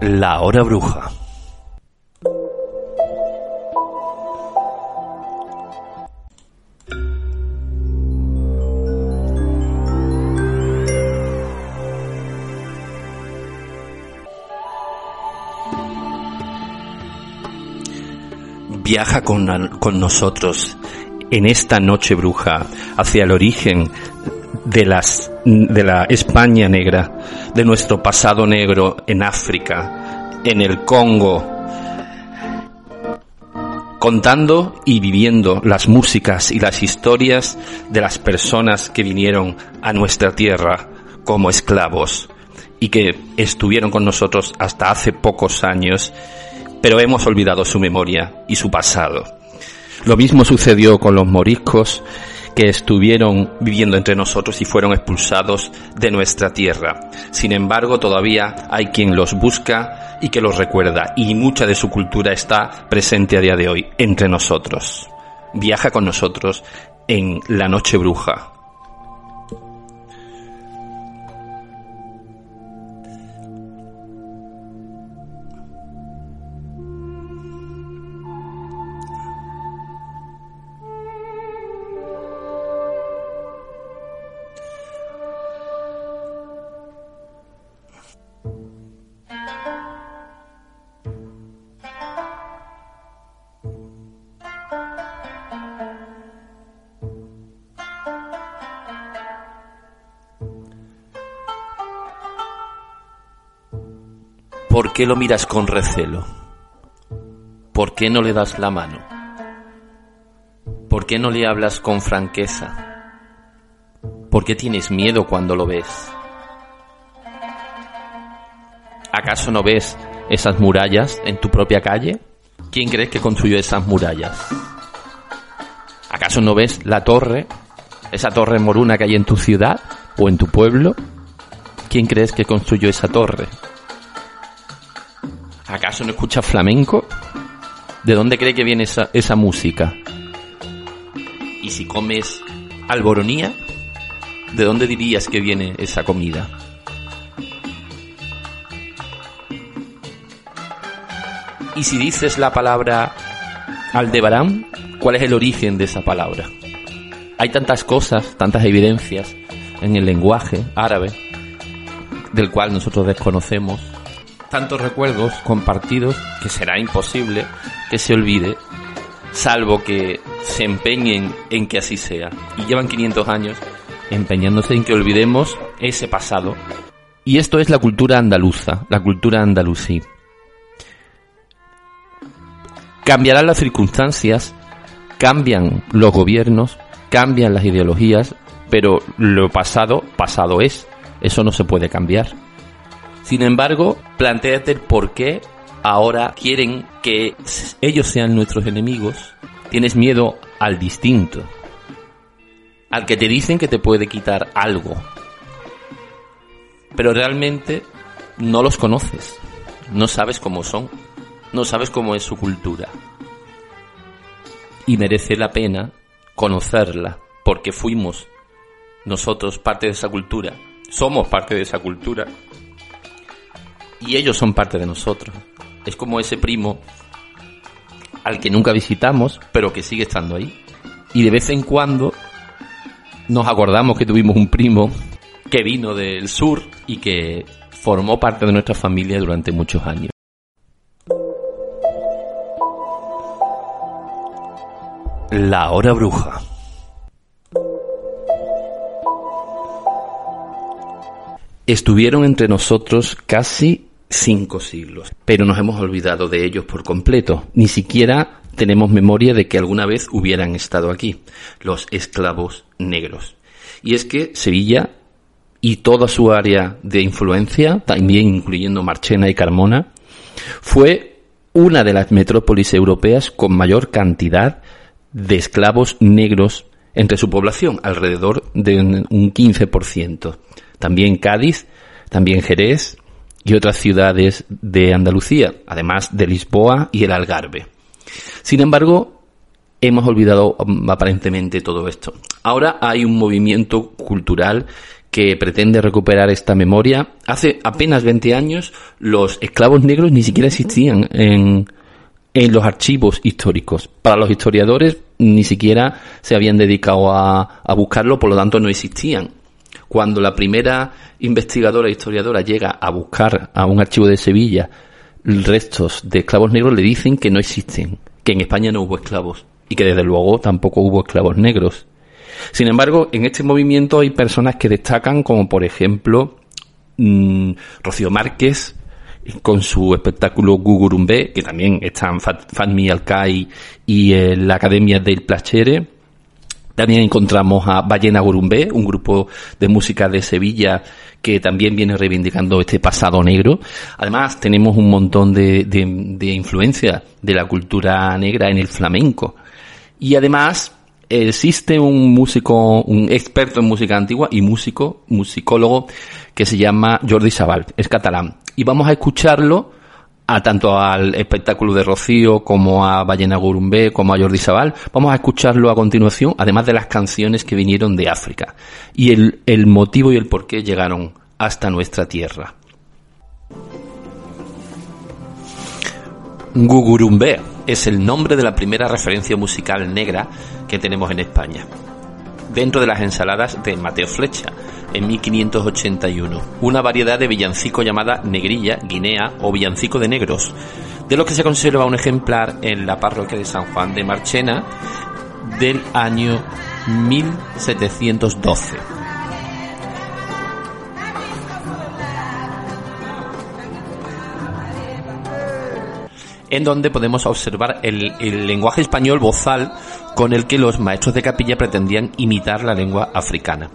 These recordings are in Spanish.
La hora bruja. Viaja con, con nosotros en esta noche bruja hacia el origen de, las, de la España negra, de nuestro pasado negro en África, en el Congo, contando y viviendo las músicas y las historias de las personas que vinieron a nuestra tierra como esclavos y que estuvieron con nosotros hasta hace pocos años, pero hemos olvidado su memoria y su pasado. Lo mismo sucedió con los moriscos que estuvieron viviendo entre nosotros y fueron expulsados de nuestra tierra. Sin embargo, todavía hay quien los busca y que los recuerda, y mucha de su cultura está presente a día de hoy entre nosotros. Viaja con nosotros en la noche bruja, ¿Por qué lo miras con recelo? ¿Por qué no le das la mano? ¿Por qué no le hablas con franqueza? ¿Por qué tienes miedo cuando lo ves? ¿Acaso no ves esas murallas en tu propia calle? ¿Quién crees que construyó esas murallas? ¿Acaso no ves la torre, esa torre moruna que hay en tu ciudad o en tu pueblo? ¿Quién crees que construyó esa torre? ¿Acaso no escuchas flamenco? ¿De dónde cree que viene esa, esa música? Y si comes alboronía, ¿de dónde dirías que viene esa comida? Y si dices la palabra Aldebarán, ¿cuál es el origen de esa palabra? Hay tantas cosas, tantas evidencias en el lenguaje árabe del cual nosotros desconocemos tantos recuerdos compartidos que será imposible que se olvide, salvo que se empeñen en que así sea. Y llevan 500 años empeñándose en que olvidemos ese pasado. Y esto es la cultura andaluza, la cultura andalusí. Cambiarán las circunstancias, cambian los gobiernos, cambian las ideologías, pero lo pasado, pasado es. Eso no se puede cambiar. Sin embargo, planteate por qué ahora quieren que ellos sean nuestros enemigos. Tienes miedo al distinto, al que te dicen que te puede quitar algo, pero realmente no los conoces, no sabes cómo son, no sabes cómo es su cultura. Y merece la pena conocerla, porque fuimos nosotros parte de esa cultura, somos parte de esa cultura y ellos son parte de nosotros. Es como ese primo al que nunca visitamos, pero que sigue estando ahí. Y de vez en cuando nos acordamos que tuvimos un primo que vino del sur y que formó parte de nuestra familia durante muchos años. La hora bruja. Estuvieron entre nosotros casi cinco siglos, pero nos hemos olvidado de ellos por completo. Ni siquiera tenemos memoria de que alguna vez hubieran estado aquí, los esclavos negros. Y es que Sevilla y toda su área de influencia, también incluyendo Marchena y Carmona, fue una de las metrópolis europeas con mayor cantidad de esclavos negros entre su población, alrededor de un 15%. También Cádiz, también Jerez, y otras ciudades de Andalucía, además de Lisboa y el Algarve. Sin embargo, hemos olvidado mm, aparentemente todo esto. Ahora hay un movimiento cultural que pretende recuperar esta memoria. Hace apenas 20 años los esclavos negros ni siquiera existían en, en los archivos históricos. Para los historiadores ni siquiera se habían dedicado a, a buscarlo, por lo tanto no existían. Cuando la primera investigadora historiadora llega a buscar a un archivo de Sevilla restos de esclavos negros, le dicen que no existen, que en España no hubo esclavos y que desde luego tampoco hubo esclavos negros. Sin embargo, en este movimiento hay personas que destacan, como por ejemplo mmm, Rocío Márquez, con su espectáculo Gugurumbe, que también están Fatmi Alcai y eh, la Academia del Plachere. También encontramos a Ballena Gurumbé, un grupo de música de Sevilla que también viene reivindicando este pasado negro. Además, tenemos un montón de, de, de influencia de la cultura negra en el flamenco. Y además, existe un músico, un experto en música antigua y músico, musicólogo, que se llama Jordi Sabal, es catalán. Y vamos a escucharlo a tanto al espectáculo de Rocío como a Ballena Gurumbé como a Jordi Sabal. Vamos a escucharlo a continuación, además de las canciones que vinieron de África y el, el motivo y el por qué llegaron hasta nuestra tierra. Gugurumbé es el nombre de la primera referencia musical negra que tenemos en España, dentro de las ensaladas de Mateo Flecha, en 1581, una variedad de villancico llamada negrilla, guinea o villancico de negros, de lo que se conserva un ejemplar en la parroquia de San Juan de Marchena del año 1712. en donde podemos observar el, el, lenguaje español vozal con el que los maestros de capilla pretendían imitar la lengua africana.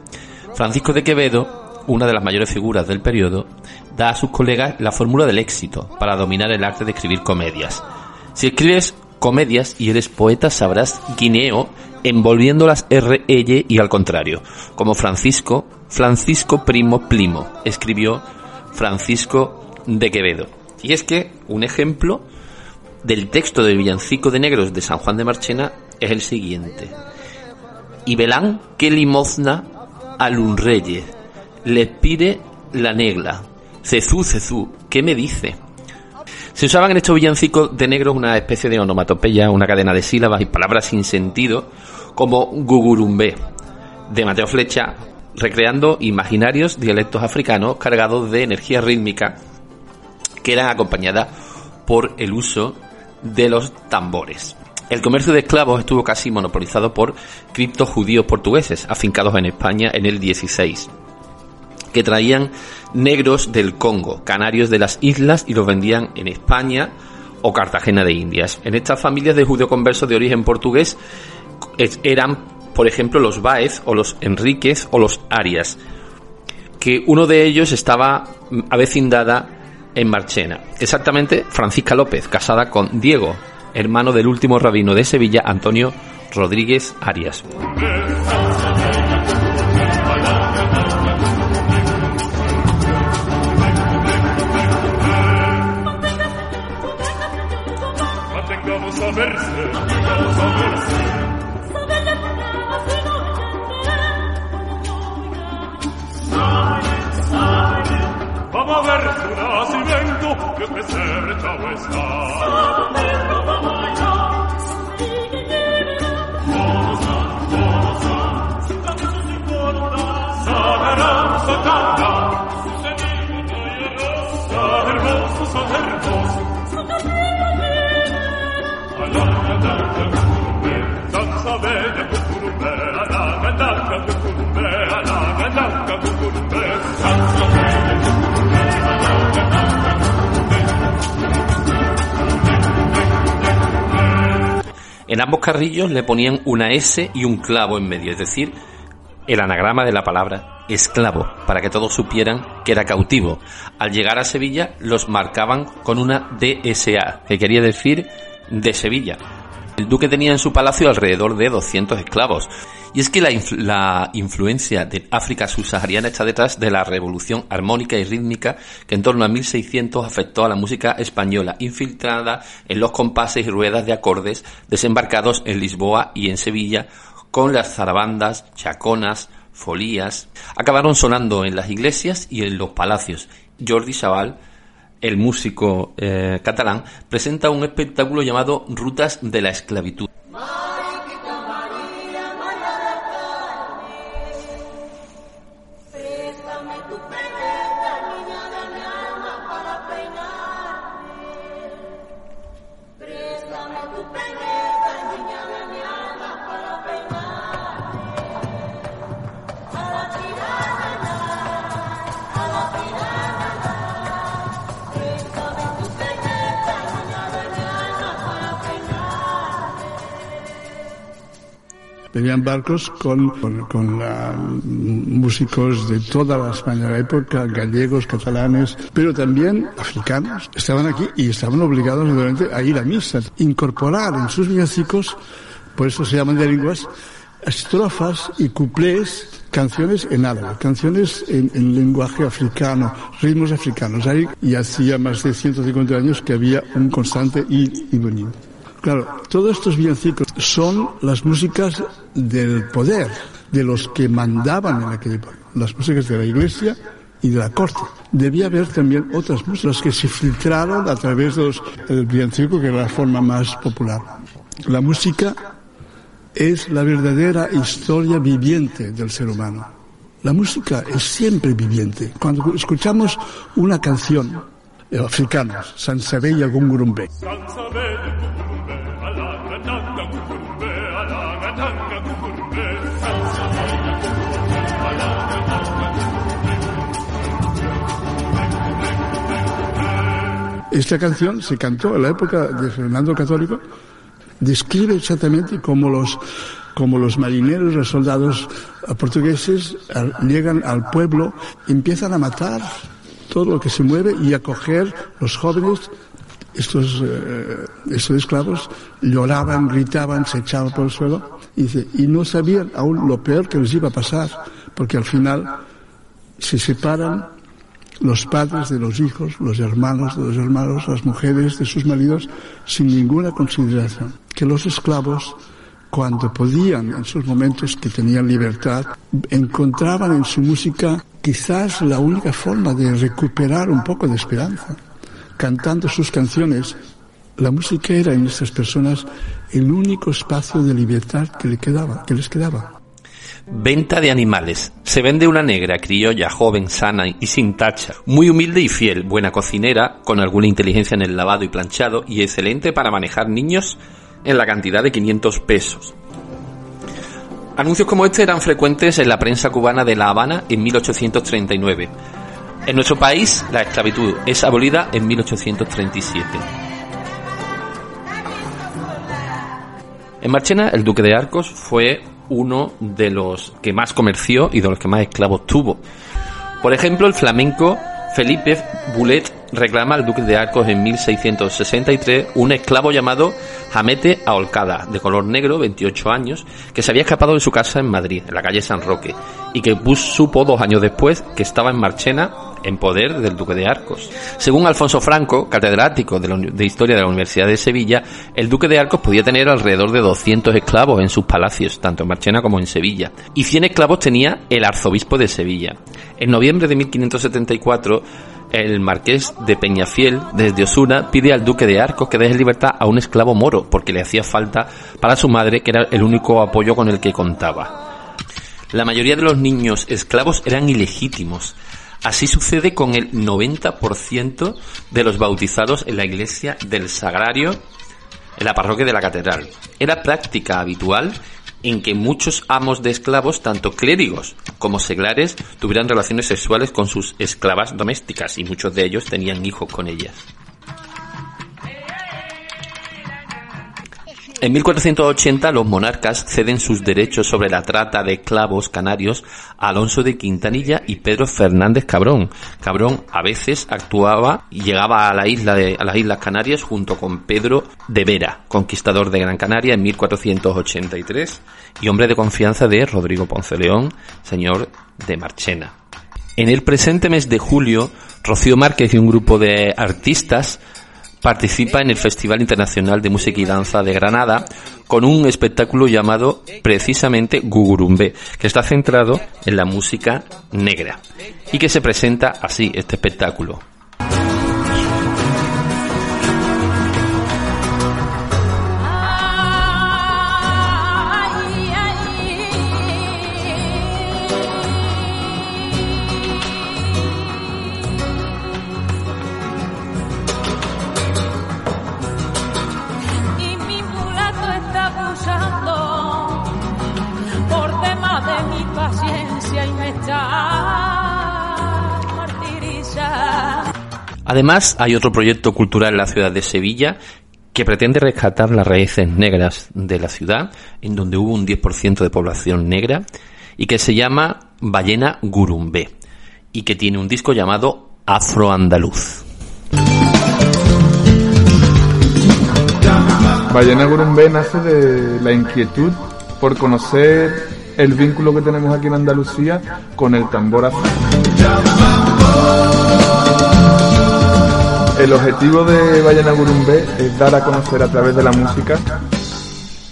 Francisco de Quevedo, una de las mayores figuras del periodo, da a sus colegas la fórmula del éxito para dominar el arte de escribir comedias. Si escribes comedias y eres poeta sabrás guineo envolviéndolas R, L y al contrario, como Francisco, Francisco Primo Plimo, escribió Francisco de Quevedo. Y es que un ejemplo del texto del villancico de negros de San Juan de Marchena es el siguiente. Y velán que limosna al un rey, le pide la negla. Cezú, cezú, ¿qué me dice? Se usaban en estos villancicos de negros una especie de onomatopeya, una cadena de sílabas y palabras sin sentido, como gugurumbé, de Mateo Flecha, recreando imaginarios dialectos africanos cargados de energía rítmica que eran acompañadas por el uso de los tambores. El comercio de esclavos estuvo casi monopolizado por criptos judíos portugueses afincados en España en el 16, que traían negros del Congo, canarios de las islas y los vendían en España o Cartagena de Indias. En estas familias de judío conversos de origen portugués eran, por ejemplo, los Baez o los Enríquez o los Arias, que uno de ellos estaba avecindada en Marchena. Exactamente, Francisca López, casada con Diego, hermano del último rabino de Sevilla, Antonio Rodríguez Arias. En ambos carrillos le ponían una S y un clavo en medio, es decir, el anagrama de la palabra esclavo, para que todos supieran que era cautivo. Al llegar a Sevilla los marcaban con una DSA, que quería decir de Sevilla. El duque tenía en su palacio alrededor de 200 esclavos. Y es que la, la, influencia de África subsahariana está detrás de la revolución armónica y rítmica que en torno a 1600 afectó a la música española, infiltrada en los compases y ruedas de acordes desembarcados en Lisboa y en Sevilla con las zarabandas, chaconas, folías, acabaron sonando en las iglesias y en los palacios. Jordi Chaval, el músico eh, catalán, presenta un espectáculo llamado Rutas de la Esclavitud. Venían barcos con, con, músicos de toda la España de la época, gallegos, catalanes, pero también africanos. Estaban aquí y estaban obligados a ir a misa, incorporar en sus villancicos, por eso se llaman de lenguas, estrofas y cuplés canciones en árabe, canciones en, lenguaje africano, ritmos africanos. Ahí y hacía más de 150 años que había un constante ir y venir. Claro, todos estos villancicos son las músicas del poder, de los que mandaban en aquel época, las músicas de la iglesia y de la corte. Debía haber también otras músicas que se filtraron a través del villancico, que era la forma más popular. La música es la verdadera historia viviente del ser humano. La música es siempre viviente. Cuando escuchamos una canción eh, africana, Sansabella Gungurumbe, Esta canción se cantó en la época de Fernando Católico, describe exactamente cómo los, como los marineros, los soldados portugueses llegan al pueblo, empiezan a matar todo lo que se mueve y a coger los jóvenes, estos, eh, estos esclavos, lloraban, gritaban, se echaban por el suelo y, y no sabían aún lo peor que les iba a pasar, porque al final se separan los padres de los hijos, los hermanos de los hermanos, las mujeres de sus maridos, sin ninguna consideración. Que los esclavos, cuando podían, en sus momentos que tenían libertad, encontraban en su música quizás la única forma de recuperar un poco de esperanza. Cantando sus canciones, la música era en estas personas el único espacio de libertad que, les quedaba. Venta de animales. Se vende una negra, criolla, joven, sana y sin tacha, muy humilde y fiel, buena cocinera, con alguna inteligencia en el lavado y planchado y excelente para manejar niños en la cantidad de 500 pesos. Anuncios como este eran frecuentes en la prensa cubana de La Habana en 1839. En nuestro país, la esclavitud es abolida en 1837. En Marchena, el duque de Arcos fue uno de los que más comerció y de los que más esclavos tuvo. Por ejemplo, el flamenco Felipe Boulet reclama al duque de Arcos en 1663 un esclavo llamado Jamete Aholcada, de color negro, 28 años, que se había escapado de su casa en Madrid, en la calle San Roque, y que supo dos años después que estaba en Marchena en poder del duque de Arcos. Según Alfonso Franco, catedrático de, Historia de la Universidad de Sevilla, el duque de Arcos podía tener alrededor de 200 esclavos en sus palacios, tanto en Marchena como en Sevilla, y 100 esclavos tenía el arzobispo de Sevilla. En noviembre de 1574, el marqués de Peñafiel, desde Osuna, pide al duque de Arcos que deje libertad a un esclavo moro, porque le hacía falta para su madre, que era el único apoyo con el que contaba. La mayoría de los niños esclavos eran ilegítimos. Así sucede con el 90% de los bautizados en la iglesia del Sagrario en la parroquia de la catedral. Era práctica habitual en que muchos amos de esclavos, tanto clérigos como seglares, tuvieran relaciones sexuales con sus esclavas domésticas y muchos de ellos tenían hijos con ellas. En 1480 los monarcas ceden sus derechos sobre la trata de esclavos canarios a Alonso de Quintanilla y Pedro Fernández Cabrón. Cabrón a veces actuaba y llegaba a la isla de, a las Islas Canarias junto con Pedro de Vera, conquistador de Gran Canaria en 1483 y hombre de confianza de Rodrigo Ponce León, señor de Marchena. En el presente mes de julio, Rocío Márquez y un grupo de artistas participa en el Festival Internacional de Música y Danza de Granada con un espectáculo llamado precisamente Gugurumbe, que está centrado en la música negra y que se presenta así este espectáculo. Además, hay otro proyecto cultural en la ciudad de Sevilla que pretende rescatar las raíces negras de la ciudad, en donde hubo un 10% de población negra, y que se llama Ballena Gurumbé, y que tiene un disco llamado Afroandaluz. Ballena Gurumbé nace de la inquietud por conocer el vínculo que tenemos aquí en Andalucía con el tambor afro. El objetivo de Ballena Gurumbé es dar a conocer a través de la música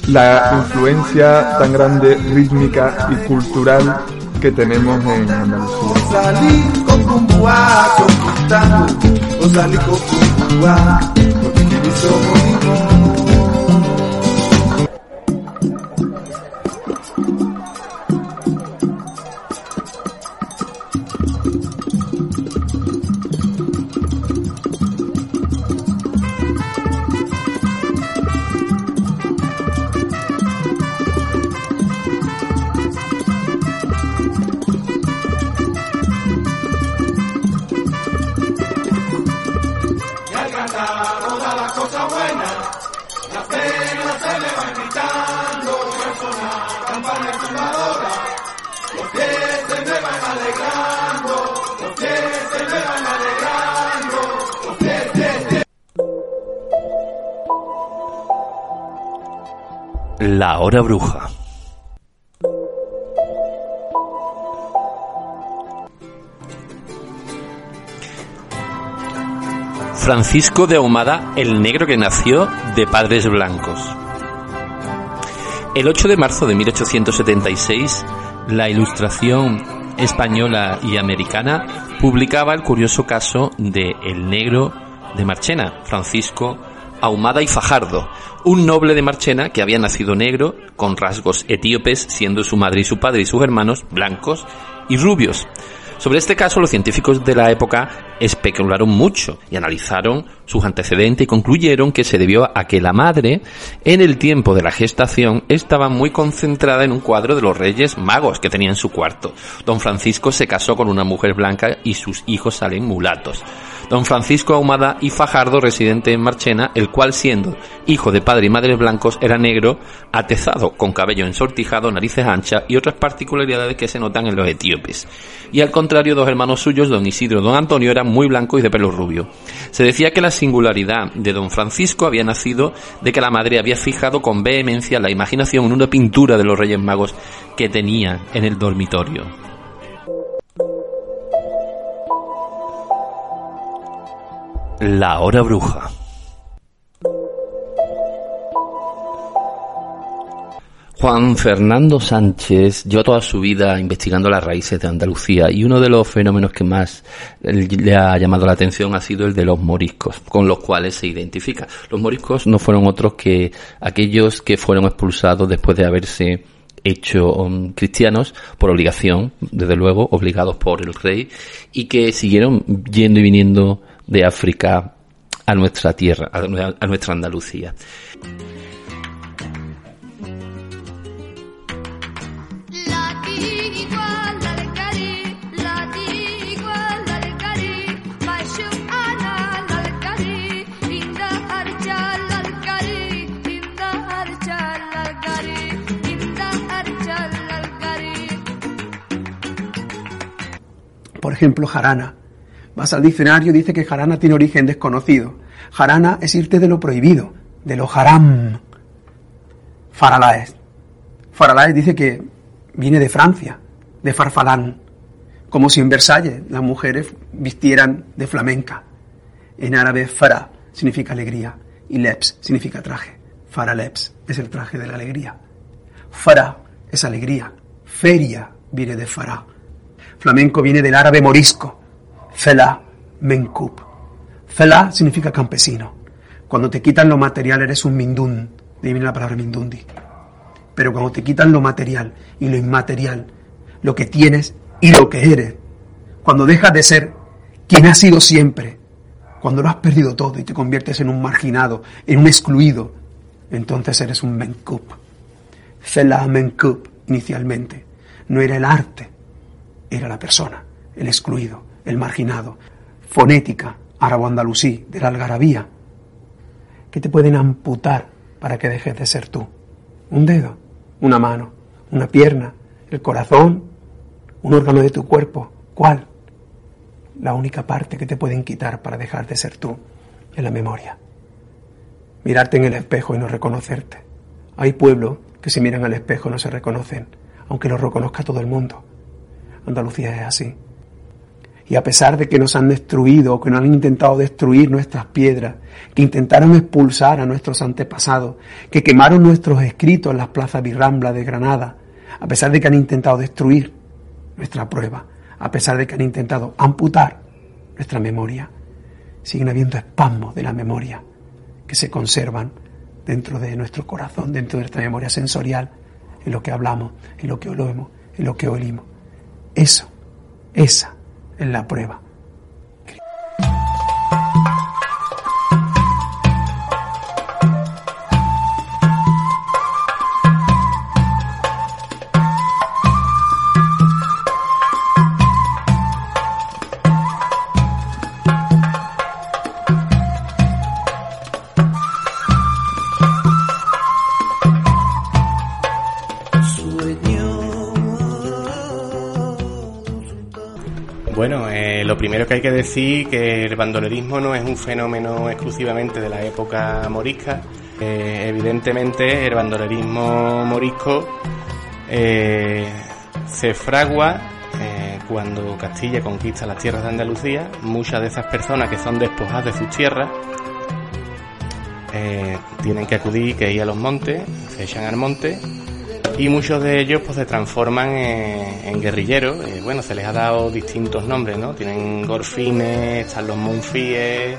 la influencia tan grande rítmica y cultural que tenemos en Andalucía. La hora bruja. Francisco de Ahumada, el negro que nació de padres blancos. El 8 de marzo de 1876, la Ilustración española y americana publicaba el curioso caso de El negro de Marchena, Francisco Ahumada y Fajardo, un noble de Marchena que había nacido negro, con rasgos etíopes, siendo su madre y su padre y sus hermanos blancos y rubios. Sobre este caso, los científicos de la época especularon mucho y analizaron sus antecedentes y concluyeron que se debió a que la madre, en el tiempo de la gestación, estaba muy concentrada en un cuadro de los reyes magos que tenía en su cuarto. Don Francisco se casó con una mujer blanca y sus hijos salen mulatos don Francisco Ahumada y Fajardo, residente en Marchena, el cual siendo hijo de padre y madre blancos era negro, atezado, con cabello ensortijado, narices anchas y otras particularidades que se notan en los etíopes. Y al contrario, dos hermanos suyos, don Isidro y don Antonio, eran muy blancos y de pelo rubio. Se decía que la singularidad de don Francisco había nacido de que la madre había fijado con vehemencia la imaginación en una pintura de los Reyes Magos que tenía en el dormitorio. La hora bruja. Juan Fernando Sánchez lleva toda su vida investigando las raíces de Andalucía y uno de los fenómenos que más le ha llamado la atención ha sido el de los moriscos, con los cuales se identifica. Los moriscos no fueron otros que aquellos que fueron expulsados después de haberse hecho um, cristianos por obligación, desde luego, obligados por el rey, y que siguieron yendo y viniendo de África a nuestra tierra, a nuestra Andalucía. Ejemplo, jarana. Vas al diccionario, dice que jarana tiene origen desconocido. Jarana es irte de lo prohibido, de lo haram. Faralaes. Faralaes dice que viene de Francia, de farfalán, como si en Versalles las mujeres vistieran de flamenca. En árabe, fara significa alegría y leps significa traje. Faraleps es el traje de la alegría. Fará es alegría. Feria viene de Fará. Flamenco viene del árabe morisco. Fela, menkup. Fela significa campesino. Cuando te quitan lo material eres un mindún. De ahí viene la palabra mindundi. Pero cuando te quitan lo material y lo inmaterial, lo que tienes y lo que eres, cuando dejas de ser quien has sido siempre, cuando lo has perdido todo y te conviertes en un marginado, en un excluido, entonces eres un menkup. Fela menkup inicialmente no era el arte, era la persona, el excluido, el marginado. Fonética, árabo-andalusí, de la algarabía, que te pueden amputar para que dejes de ser tú. Un dedo, una mano, una pierna, el corazón, un órgano de tu cuerpo. ¿Cuál? La única parte que te pueden quitar para dejar de ser tú es la memoria. Mirarte en el espejo y no reconocerte. Hay pueblos que si miran al espejo no se reconocen, aunque lo reconozca todo el mundo. Andalucía es así. Y a pesar de que nos han destruido que nos han intentado destruir nuestras piedras, que intentaron expulsar a nuestros antepasados, que quemaron nuestros escritos en las plazas Birrambla de Granada, a pesar de que han intentado destruir nuestra prueba, a pesar de que han intentado amputar nuestra memoria, siguen habiendo espasmos de la memoria que se conservan dentro de nuestro corazón, dentro de nuestra memoria sensorial, en lo que hablamos, en lo que olemos, en lo que oímos. Eso, esa es la prueba. Eh, lo primero que hay que decir que el bandolerismo no es un fenómeno exclusivamente de la época morisca. Eh, evidentemente, el bandolerismo morisco eh, se fragua eh, cuando Castilla conquista las tierras de Andalucía. Muchas de esas personas que son despojadas de sus tierras tienen que acudir, que ir a los montes, se echan al monte y muchos de ellos pues se transforman en, guerrilleros. Eh, bueno, se les ha dado distintos nombres, ¿no? Tienen gorfines, están los monfíes,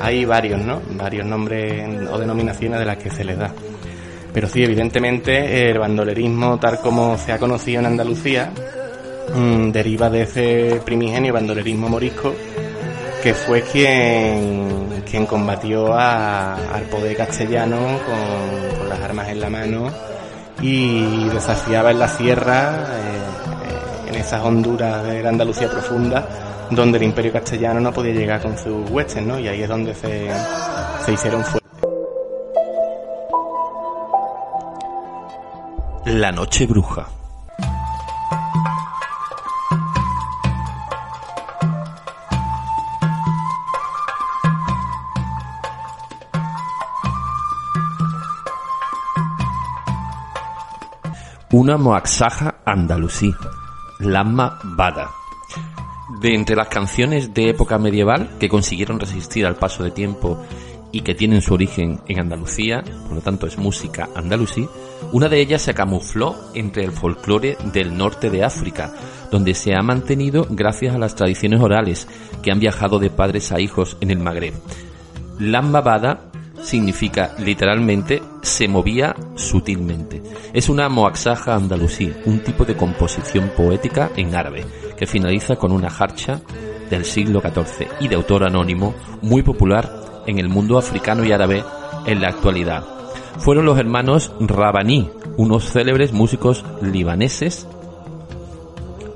hay varios, ¿no? Varios nombres o denominaciones de las que se les da. Pero sí, evidentemente el bandolerismo tal como se ha conocido en Andalucía mm, deriva de ese primigenio bandolerismo morisco que fue quien, quien combatió a- al poder castellano con las armas en la mano y desafiaba en la sierra, eh, en esas honduras de Andalucía profunda, donde el imperio castellano no podía llegar con sus huestes, ¿no? Y ahí es donde se, se hicieron fuertes. La noche bruja. Una moaxaja andalusí, Lama Bada. De entre las canciones de época medieval que consiguieron resistir al paso de tiempo y que tienen su origen en Andalucía, por lo tanto es música andalusí, una de ellas se camufló entre el folclore del norte de África, donde se ha mantenido gracias a las tradiciones orales que han viajado de padres a hijos en el Magreb. Lambabada significa literalmente se movía sutilmente. Es una moaxaja andalusí, un tipo de composición poética en árabe, que finaliza con una jarcha del siglo XIV y de autor anónimo muy popular en el mundo africano y árabe en la actualidad. Fueron los hermanos Rabaní, unos célebres músicos libaneses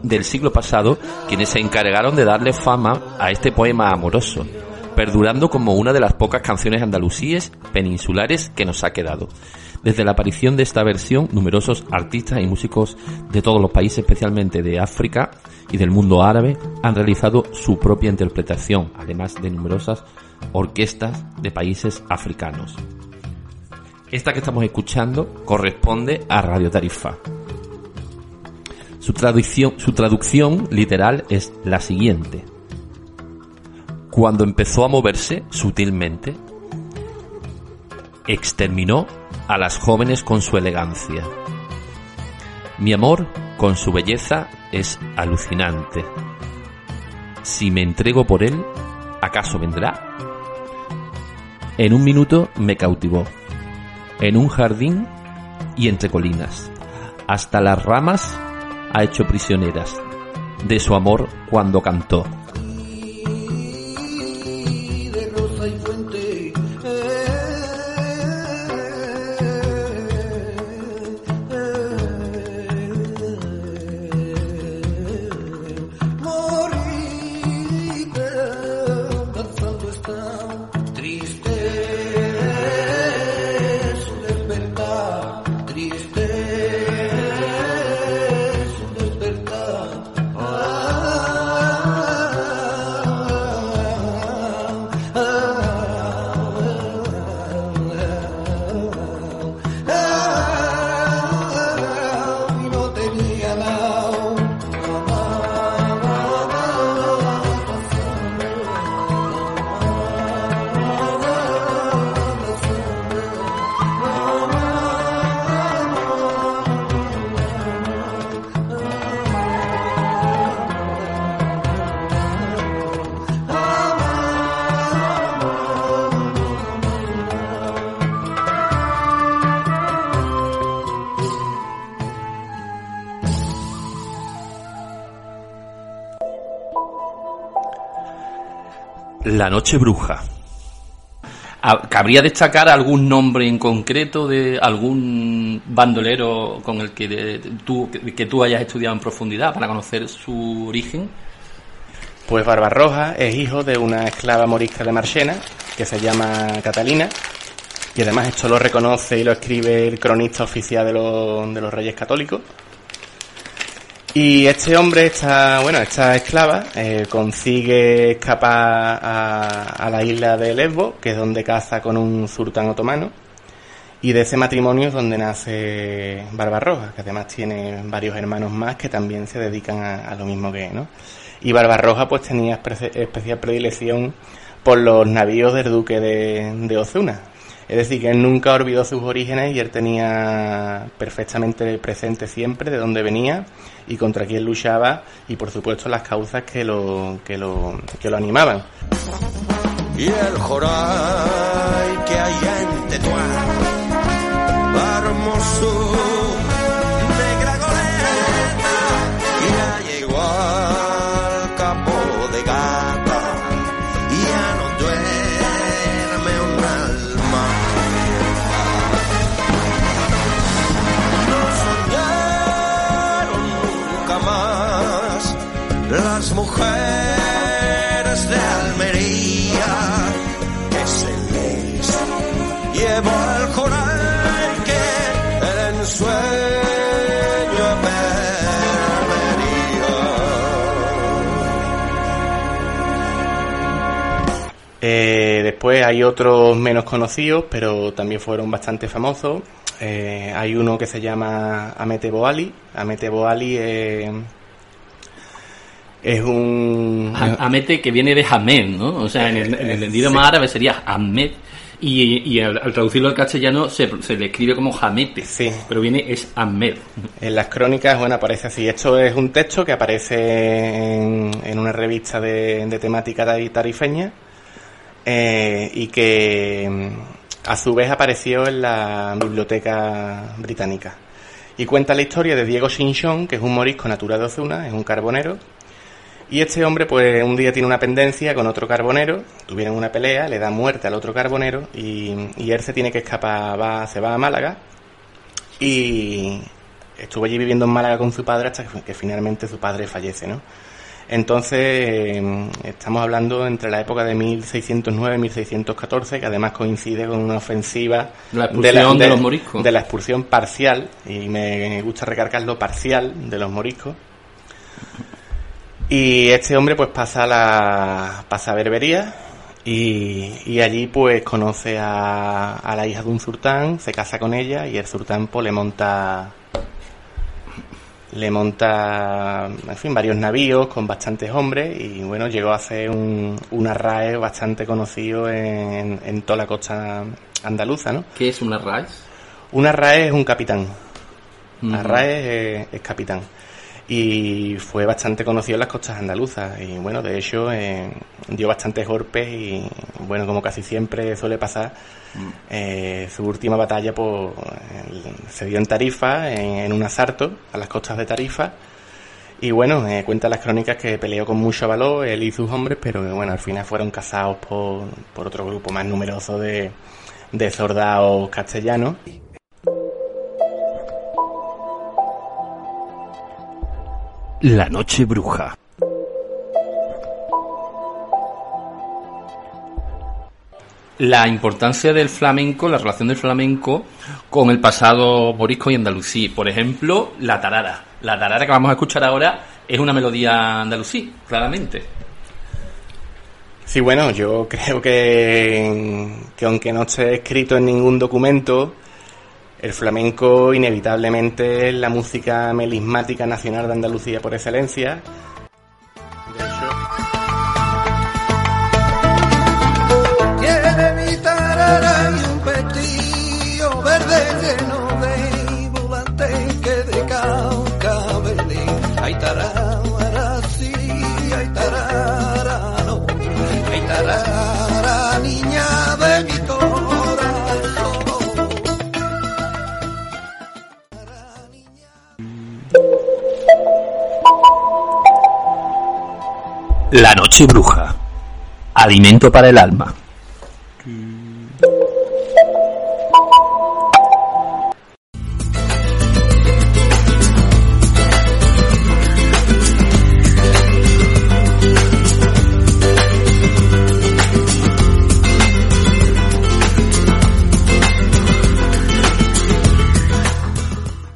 del siglo pasado quienes se encargaron de darle fama a este poema amoroso, perdurando como una de las pocas canciones andalusíes peninsulares que nos ha quedado. Desde la aparición de esta versión, numerosos artistas y músicos de todos los países, especialmente de África y del mundo árabe, han realizado su propia interpretación, además de numerosas orquestas de países africanos. Esta que estamos escuchando corresponde a Radio Tarifa. Su su traducción literal es la siguiente. Cuando empezó a moverse sutilmente, exterminó a las jóvenes con su elegancia. Mi amor, con su belleza, es alucinante. Si me entrego por él, ¿acaso vendrá? En un minuto me cautivó, en un jardín y entre colinas. Hasta las ramas ha hecho prisioneras de su amor cuando cantó. Noche bruja. Ah, ¿Cabría destacar algún nombre en concreto de algún bandolero con el que tú, que, que tú hayas estudiado en profundidad para conocer su origen? Pues Barbarroja es hijo de una esclava morisca de Marchena, que se llama Catalina, y además esto lo reconoce y lo escribe el cronista oficial de los, de los Reyes Católicos. Y este hombre, esta, bueno, esta esclava, eh, consigue escapar a, a la isla de Lesbos, que es donde caza con un sultán otomano, y de ese matrimonio es donde nace Barbarroja, que además tiene varios hermanos más que también se dedican a, a lo mismo que él, ¿no? Y Barbarroja pues tenía espe- especial predilección por los navíos del duque de, de Ozuna. Es decir, que él nunca olvidó sus orígenes y él tenía perfectamente presente siempre de dónde venía y contra quién luchaba y por supuesto las causas que lo, que lo, que lo animaban. Y el que hay en Tetuán, mujeres de Almería que se les llevó al coral que el ensueño perdería. Eh, después hay otros menos conocidos, pero también fueron bastante famosos. Eh, hay uno que se llama Amete Boali. Amete Boali eh, es un... Ha- Amete que viene de Hamed, ¿no? O sea, en el, en el idioma Sí. árabe sería Ahmed y, y al, al traducirlo al castellano se, se le escribe como Jamete, Sí. pero viene es Ahmed. En las crónicas, bueno, aparece así. Esto es un texto que aparece en, en una revista de, de temática tari- tarifeña eh, y que mm, a su vez apareció en la biblioteca británica. Y cuenta la historia de Diego Chinchón, que es un morisco natural de Ozuna, es un carbonero. Y este hombre, pues un día tiene una pendencia con otro carbonero, tuvieron una pelea, le da muerte al otro carbonero y, y él se tiene que escapar, va, se va a Málaga y estuvo allí viviendo en Málaga con su padre hasta que, que finalmente su padre fallece, ¿no? Entonces, eh, estamos hablando entre la época de 1609 y 1614, que además coincide con una ofensiva La expulsión de los moriscos. de la expulsión parcial, y me gusta recargar lo parcial de los moriscos. Y este hombre pues pasa a la pasa a Berbería y, y allí pues conoce a, a la hija de un sultán, se casa con ella y el sultán pues le monta le monta en fin varios navíos con bastantes hombres y bueno llegó a ser un, un arrae bastante conocido en, en toda la costa andaluza, ¿no? ¿Qué es una raíz? Un arrae es un capitán. Arrae es, es capitán. Y fue bastante conocido en las costas andaluzas. Y bueno, de hecho, eh, dio bastantes golpes y, bueno, como casi siempre suele pasar, eh, su última batalla pues, se dio en Tarifa, en, en un asalto a las costas de Tarifa. Y bueno, eh, cuenta las crónicas que peleó con mucho valor él y sus hombres, pero bueno, al final fueron cazados por, por otro grupo más numeroso de, de soldados castellanos. La noche bruja. La importancia del flamenco, la relación del flamenco con el pasado morisco y andalusí. Por ejemplo, la tarara. La tarara que vamos a escuchar ahora es una melodía andalusí, claramente. Sí, bueno, yo creo que, que aunque no esté escrito en ningún documento, el flamenco inevitablemente es la música melismática nacional de Andalucía por excelencia. Noche bruja. Alimento para el alma.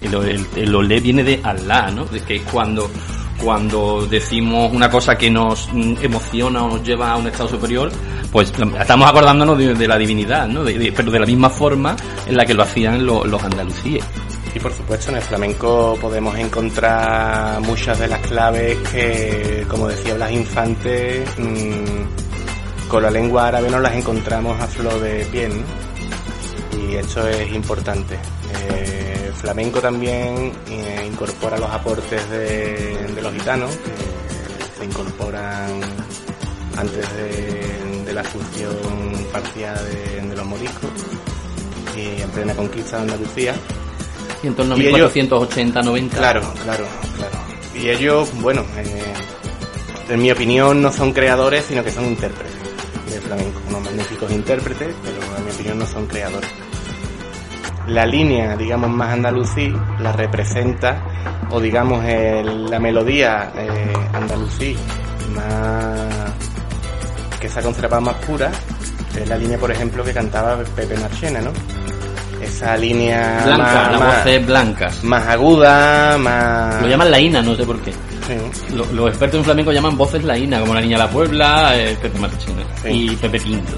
El, el- el olé viene de Allah, ¿no? De que cuando, cuando decimos una cosa que nos emociona o nos lleva a un estado superior, pues estamos acordándonos de, la divinidad, ¿no? Pero de la misma forma en la que lo hacían lo- los andalusíes. Y por supuesto en el flamenco podemos encontrar muchas de las claves que, como decía Blas Infante, mm, con la lengua árabe no las encontramos a flor de piel. Y esto es importante. Eh, el flamenco también eh, incorpora los aportes de, de los gitanos, que se incorporan antes de, de la fusión parcial de, de los moriscos y en plena conquista de Andalucía. Y en torno a Y ellos- 1480-90. Claro, claro, claro. Y ellos, bueno, eh, en mi opinión no son creadores, sino que son intérpretes de flamenco. Unos magníficos intérpretes, pero en mi opinión no son creadores. La línea, digamos, más andalusí la representa, o digamos, el- la melodía eh, andalusí más que se ha conservado más pura, es la línea, por ejemplo, que cantaba Pepe Marchena, ¿no? Esa línea Blanca, más, las más- voces blancas. más aguda, más... Lo llaman laína, no sé por qué. Sí. Lo- los expertos en flamenco llaman voces laína, como la Niña de la Puebla, eh, Pepe Marchena Sí. y Pepe Pinto.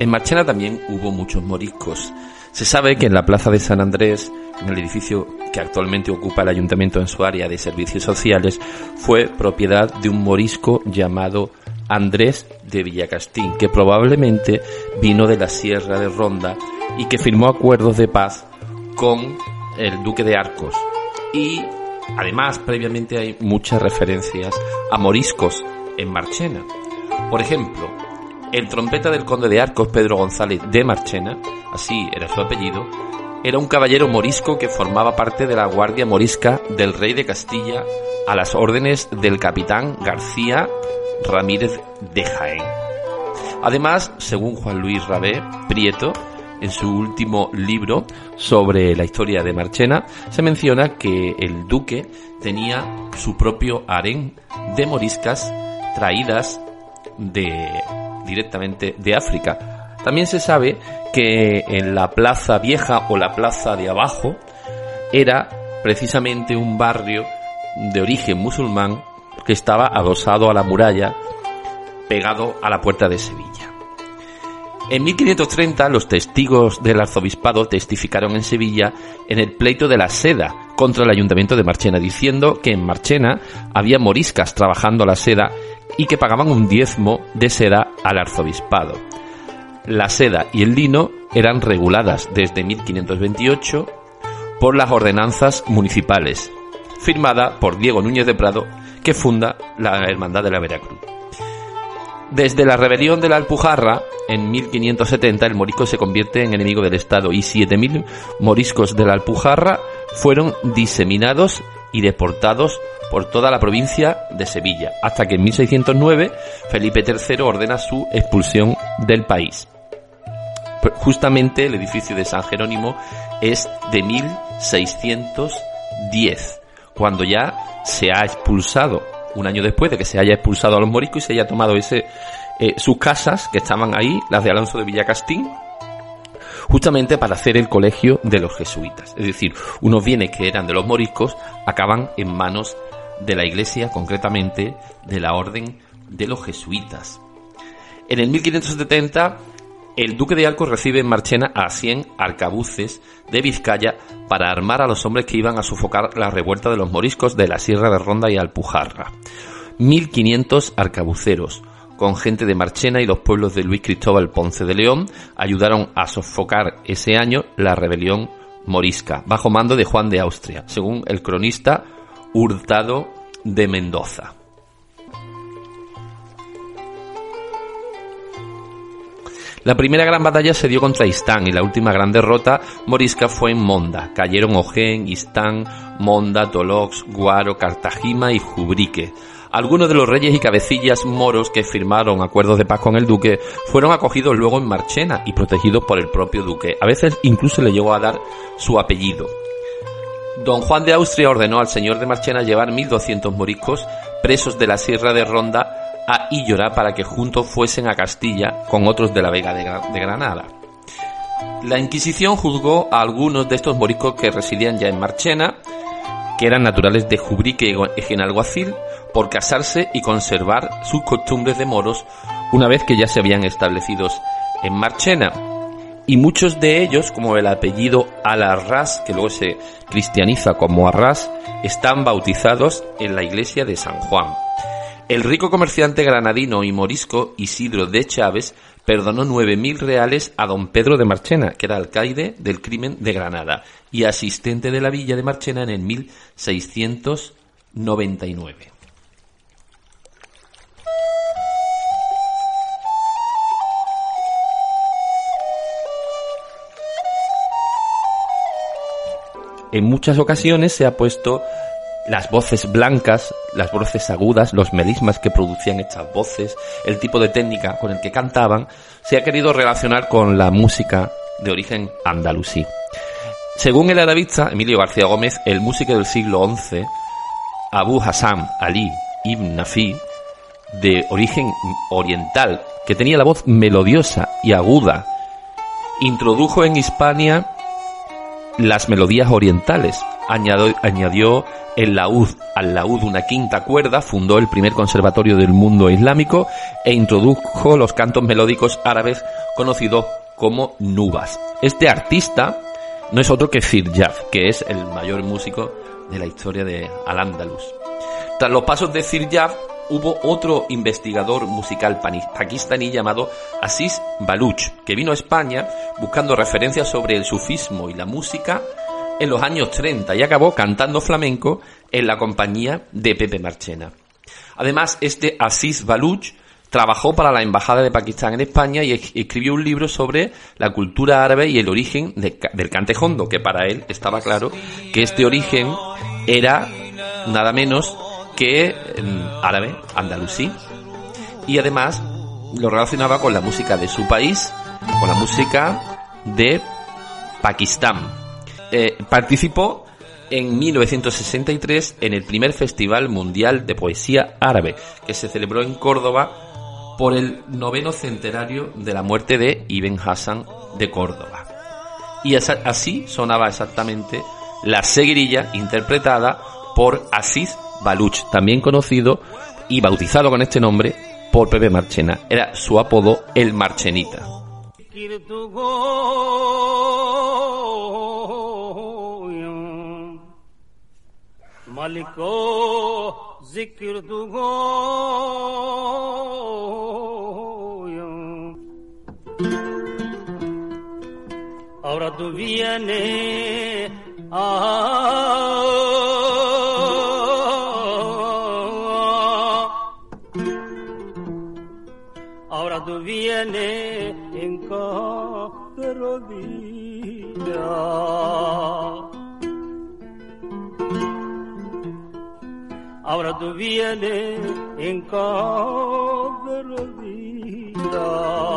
En Marchena también hubo muchos moriscos. Se sabe que en la plaza de San Andrés, en el edificio que actualmente ocupa el ayuntamiento en su área de servicios sociales, fue propiedad de un morisco llamado Andrés de Villacastín, que probablemente vino de la Sierra de Ronda y que firmó acuerdos de paz con el duque de Arcos. Y además, previamente hay muchas referencias a moriscos en Marchena. Por ejemplo, el trompeta del conde de Arcos, Pedro González de Marchena, así era su apellido, era un caballero morisco que formaba parte de la guardia morisca del rey de Castilla a las órdenes del capitán García Ramírez de Jaén. Además, según Juan Luis Rabé Prieto, en su último libro sobre la historia de Marchena, se menciona que el duque tenía su propio harén de moriscas traídas de directamente de África. También se sabe que en la Plaza Vieja o la Plaza de Abajo era precisamente un barrio de origen musulmán que estaba adosado a la muralla pegado a la puerta de Sevilla. En 1530 los testigos del arzobispado testificaron en Sevilla en el pleito de la seda contra el ayuntamiento de Marchena, diciendo que en Marchena había moriscas trabajando la seda y que pagaban un diezmo de seda al arzobispado. La seda y el lino eran reguladas desde 1528 por las ordenanzas municipales, firmada por Diego Núñez de Prado, que funda la Hermandad de la Veracruz. Desde la rebelión de la Alpujarra, en 1570, el morisco se convierte en enemigo del Estado y 7.000 moriscos de la Alpujarra fueron diseminados y deportados por toda la provincia de Sevilla, hasta que en 1609 Felipe III ordena su expulsión del país. Justamente el edificio de San Jerónimo es de 1610, cuando ya se ha expulsado un año después de que se haya expulsado a los moriscos y se haya tomado ese eh, sus casas que estaban ahí, las de Alonso de Villacastín, justamente para hacer el colegio de los jesuitas. Es decir, unos bienes que eran de los moriscos acaban en manos de la iglesia, concretamente de la orden de los jesuitas. En el 1570 el duque de Alcos recibe en Marchena a 100 arcabuces de Vizcaya para armar a los hombres que iban a sofocar la revuelta de los moriscos de la Sierra de Ronda y Alpujarra. 1500 arcabuceros, con gente de Marchena y los pueblos de Luis Cristóbal Ponce de León, ayudaron a sofocar ese año la rebelión morisca, bajo mando de Juan de Austria, según el cronista Hurtado de Mendoza. La primera gran batalla se dio contra Istán y la última gran derrota morisca fue en Monda. Cayeron Ojén, Istán, Monda, Tolox, Guaro, Cartagima y Jubrique. Algunos de los reyes y cabecillas moros que firmaron acuerdos de paz con el duque fueron acogidos luego en Marchena y protegidos por el propio duque. A veces incluso le llegó a dar su apellido. Don Juan de Austria ordenó al señor de Marchena llevar 1.200 moriscos presos de la Sierra de Ronda a Illora para que juntos fuesen a Castilla con otros de la Vega de, Granada. La Inquisición juzgó a algunos de estos moriscos que residían ya en Marchena, que eran naturales de Jubrique y Genalguacil, por casarse y conservar sus costumbres de moros una vez que ya se habían establecidos en Marchena. Y muchos de ellos, como el apellido Alarrás, que luego se cristianiza como Arras, están bautizados en la iglesia de San Juan. El rico comerciante granadino y morisco Isidro de Chávez perdonó nueve mil reales a don Pedro de Marchena, que era alcaide del crimen de Granada y asistente de la villa de Marchena en el 1699. En muchas ocasiones se ha puesto las voces blancas, las voces agudas, los melismas que producían estas voces, el tipo de técnica con el que cantaban, se ha querido relacionar con la música de origen andalusí. Según el arabista Emilio García Gómez, el músico del siglo XI, Abu Hassan Ali ibn Nafi, de origen oriental, que tenía la voz melodiosa y aguda, introdujo en Hispania las melodías orientales, añadió, el laúd, al laúd una quinta cuerda, fundó el primer conservatorio del mundo islámico e introdujo los cantos melódicos árabes conocidos como nubas. Este artista no es otro que Sir que es el mayor músico de la historia de Al-Ándalus. Tras los pasos de Sir hubo otro investigador musical pakistaní llamado Aziz Baluch, que vino a España buscando referencias sobre el sufismo y la música en los años 30 y acabó cantando flamenco en la compañía de Pepe Marchena. Además, este Aziz Baluch trabajó para la Embajada de Pakistán en España y escribió un libro sobre la cultura árabe y el origen del cantejondo, que para él estaba claro que este origen era nada menos que mm, árabe, andalusí, y además lo relacionaba con la música de su país, con la música de Pakistán. Eh, participó en 1963 en el primer Festival Mundial de Poesía Árabe, que se celebró en Córdoba por el noveno centenario de la muerte de Ibn Hassan de Córdoba. Y así sonaba exactamente la seguirilla interpretada por Aziz Baluch, también conocido y bautizado con este nombre por Pepe Marchena. Era su apodo el Marchenita. Tú vienes en cada rodilla. Ahora tú vienes en cada rodilla.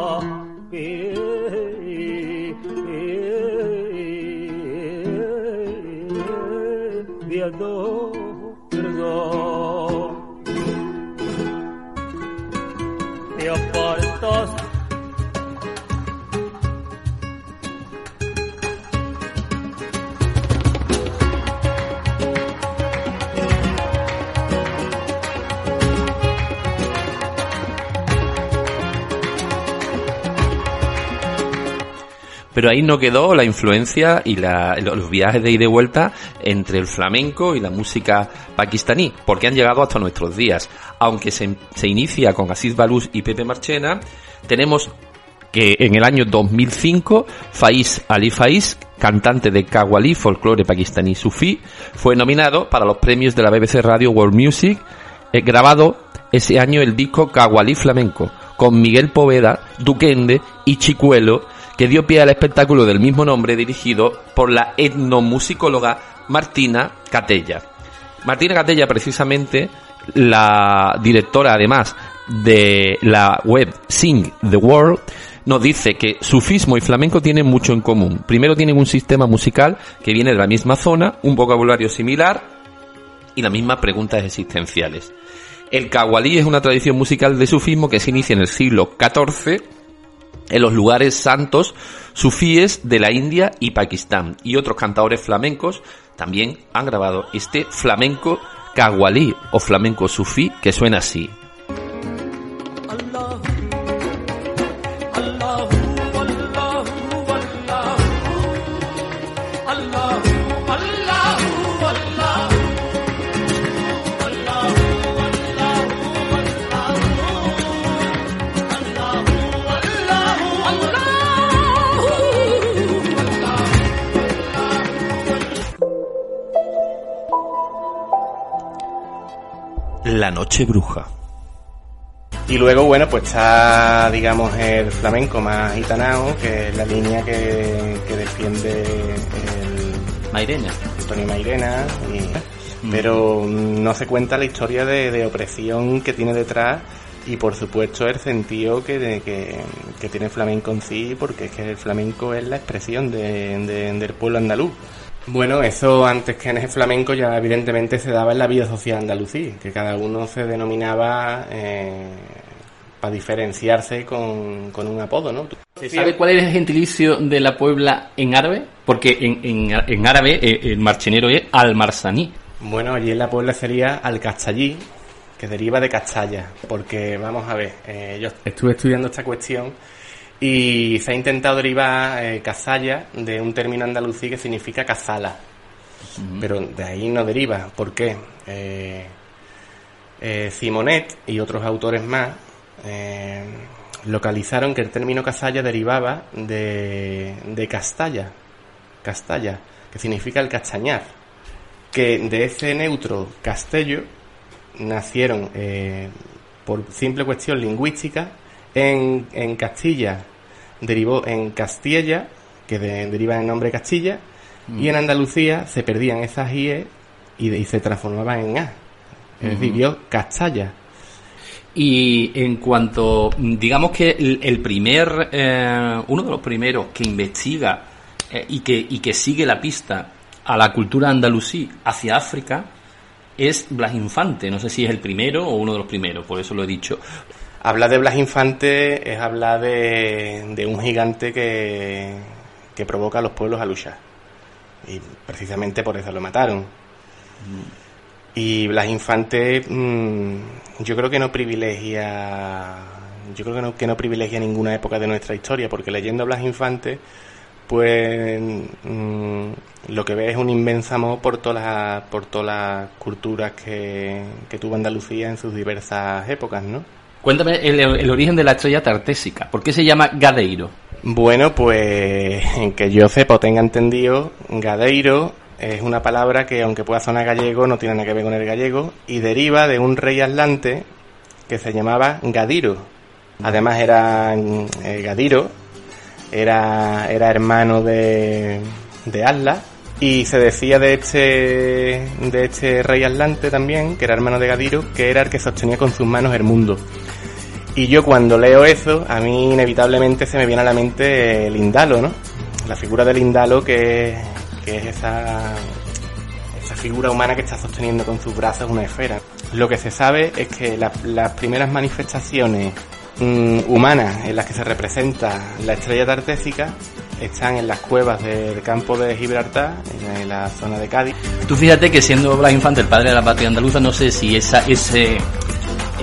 Pero ahí no quedó la influencia y la- los viajes de ida y vuelta entre el flamenco y la música pakistaní, porque han llegado hasta nuestros días. Aunque se, inicia con Aziz Balús y Pepe Marchena, tenemos que en el año 2005 Faiz Ali Faiz, cantante de Qawwali, folclore pakistaní sufí, fue nominado para los premios de la BBC Radio World Music, eh, grabado ese año el disco Qawwali Flamenco, con Miguel Poveda, Duquende y Chicuelo, que dio pie al espectáculo del mismo nombre dirigido por la etnomusicóloga Martina Catella. Martina Catella, precisamente, la directora además de la web Sing the World, nos dice que sufismo y flamenco tienen mucho en común. Primero tienen un sistema musical que viene de la misma zona, un vocabulario similar y las mismas preguntas existenciales. El Qawwali es una tradición musical de sufismo que se inicia en el siglo XIV en los lugares santos sufíes de la India y Pakistán. Y otros cantadores flamencos también han grabado este flamenco Qawwali o flamenco sufí que suena así. La noche bruja. Y luego, bueno, pues está, digamos, el flamenco más gitanao, que es la línea que, que defiende el Mairena. Antonio Mairena. y- Pero no se cuenta la historia de, de opresión que tiene detrás y, por supuesto, el sentido que, de- que, que tiene el flamenco en sí, porque es que el flamenco es la expresión de- de- del pueblo andaluz. Bueno, eso antes que en el flamenco ya evidentemente se daba en la vida social andalusí, que cada uno se denominaba eh, para diferenciarse con, con un apodo, ¿no? ¿Se sabe cuál es el gentilicio de la Puebla en árabe? Porque en, en, en árabe eh, el marchenero es al-marsaní. Bueno, allí en la Puebla sería Alcachallí, que deriva de Cachalla, porque vamos a ver, eh, yo estuve estudiando esta cuestión y se ha intentado derivar eh, Cazalla de un término andalusí que significa cazala, pero de ahí no deriva. ¿Por qué? Eh, eh, Simonet y otros autores más eh, localizaron que el término cazalla derivaba de, de Castalla, Castalla, que significa el castañar que de ese neutro castello nacieron por simple cuestión lingüística en, en Castilla derivó en Castilla que de- deriva en el nombre Castilla y en Andalucía se perdían esas IE y, de- y se transformaban en A es decir, dio Castalla Y en cuanto, digamos que el, el primer, eh, uno de los primeros que investiga eh, y, que, y que sigue la pista a la cultura andalusí hacia África es Blas Infante. No sé si es el primero o uno de los primeros, por eso lo he dicho. Hablar de Blas Infante es hablar de, de un gigante que, que provoca a los pueblos a luchar. Y precisamente por eso lo mataron. Y Blas Infante, mm, yo creo que no privilegia yo creo que no, que no privilegia ninguna época de nuestra historia, porque leyendo Blas Infante, pues mm, lo que ve es un inmenso amor por todas las, por todas las culturas que, que tuvo Andalucía en sus diversas épocas, ¿no? Cuéntame el, origen de la estrella tartésica. ¿Por qué se llama Gadeiro? Bueno, pues que yo sepa o tenga entendido, Gadeiro es una palabra que aunque pueda sonar gallego no tiene nada que ver con el gallego y deriva de un rey atlante que se llamaba Gadiro. Además era eh, Gadiro, era, era hermano de, de y se decía de este, de este rey atlante también, que era hermano de Gadiro, que era el que sostenía con sus manos el mundo. Y yo cuando leo eso, a mí inevitablemente se me viene a la mente el Indalo, ¿no? La figura del Indalo que, que es esa, esa figura humana que está sosteniendo con sus brazos una esfera. Lo que se sabe es que la- las primeras manifestaciones mm, humanas en las que se representa la estrella tartésica están en las cuevas del campo de Gibraltar, en la zona de Cádiz. Tú fíjate que siendo Blas Infante el padre de la patria andaluza, no sé si esa, ese,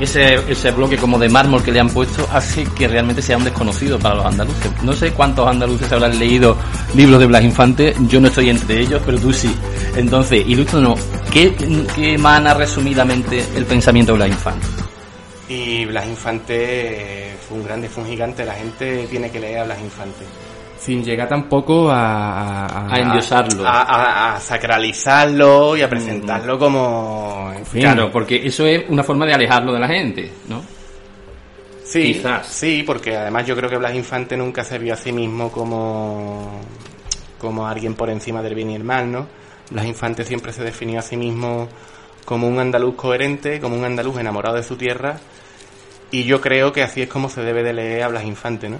ese, ese bloque como de mármol que le han puesto hace que realmente sea un desconocido para los andaluces. No sé cuántos andaluces habrán leído libros de Blas Infante, yo no estoy entre ellos, pero tú sí. Entonces, ilústranos, ¿qué, qué emana resumidamente el pensamiento de Blas Infante? Y Blas Infante eh, fue un grande, fue un gigante, la gente tiene que leer a Blas Infante. Sin llegar tampoco a... A, A endiosarlo. A, a- a sacralizarlo y a presentarlo como... en fin. Claro, porque eso es una forma de alejarlo de la gente, ¿no? Sí, Quizás. sí, porque además yo creo que Blas Infante nunca se vio a sí mismo como, como alguien por encima del bien y el mal, ¿no? Blas Infante siempre se definió a sí mismo como un andaluz coherente, como un andaluz enamorado de su tierra, y yo creo que así es como se debe de leer a Blas Infante, ¿no?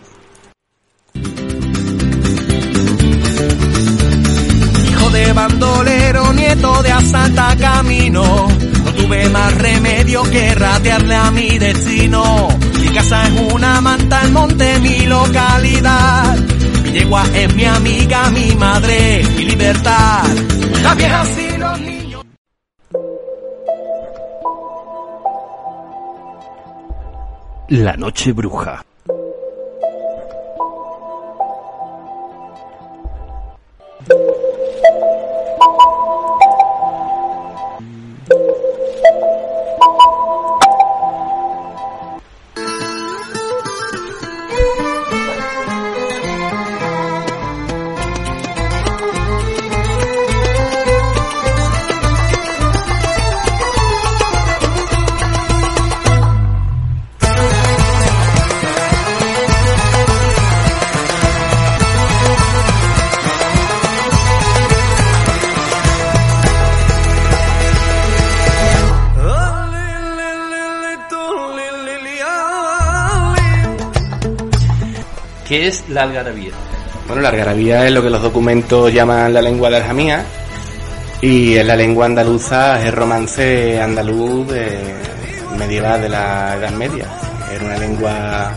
Bandolero, nieto de asanta camino. No tuve más remedio que ratearle a mi destino. Mi casa es una manta, el monte mi localidad. Mi yegua es mi amiga, mi madre, mi libertad. Las viejas y los niños. La noche bruja. ¿Qué es la algarabía? Bueno, la algarabía es lo que los documentos llaman la lengua de Aljamía y es la lengua andaluza, es el romance andaluz medieval de la Edad Media. Era una lengua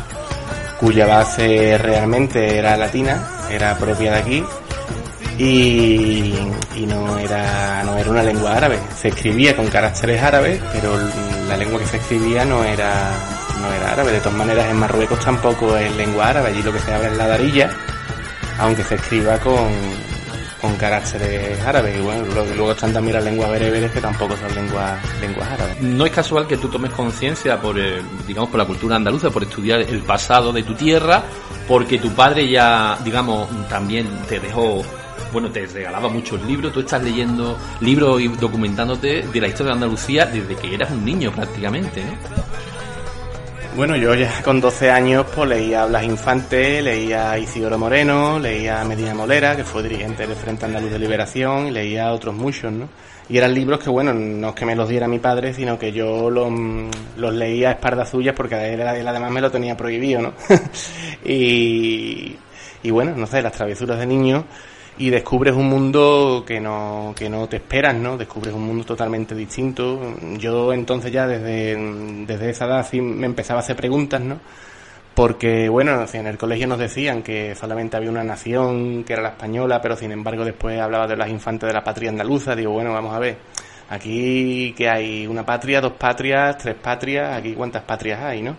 cuya base realmente era latina, era propia de aquí y, y no, era, no era una lengua árabe. Se escribía con caracteres árabes, pero la lengua que se escribía no era, no era árabe. De todas maneras, en Marruecos tampoco es lengua árabe. Allí lo que se habla es la darilla, aunque se escriba con, con caracteres árabes. Y bueno, luego están también las lenguas bereberes que tampoco son lenguas, lenguas árabes. No es casual que tú tomes conciencia por, el- digamos, por la cultura andaluza, por estudiar el pasado de tu tierra, porque tu padre ya, digamos, también te dejó, bueno, te regalaba muchos libros, tú estás leyendo libros y documentándote de la historia de Andalucía desde que eras un niño prácticamente, ¿no? Bueno, yo ya con 12 años pues leía Blas Infante, leía Isidoro Moreno, leía Medina Molera, que fue dirigente del Frente Andaluz de Liberación, y leía otros muchos, ¿no? Y eran libros que, bueno, no es que me los diera mi padre, sino que yo los, los leía a espaldas suyas porque él, él además me lo tenía prohibido, ¿no? y, y bueno, no sé, las travesuras de niño y descubres un mundo que no, que no te esperas, ¿no? Descubres un mundo totalmente distinto. Yo entonces ya desde, desde esa edad sí me empezaba a hacer preguntas, ¿no? Porque, bueno, en el colegio nos decían que solamente había una nación, que era la española, pero sin embargo después hablaba de las infantes de la patria andaluza. Digo, bueno, vamos a ver, aquí que hay una patria, dos patrias, tres patrias, aquí cuántas patrias hay, ¿no?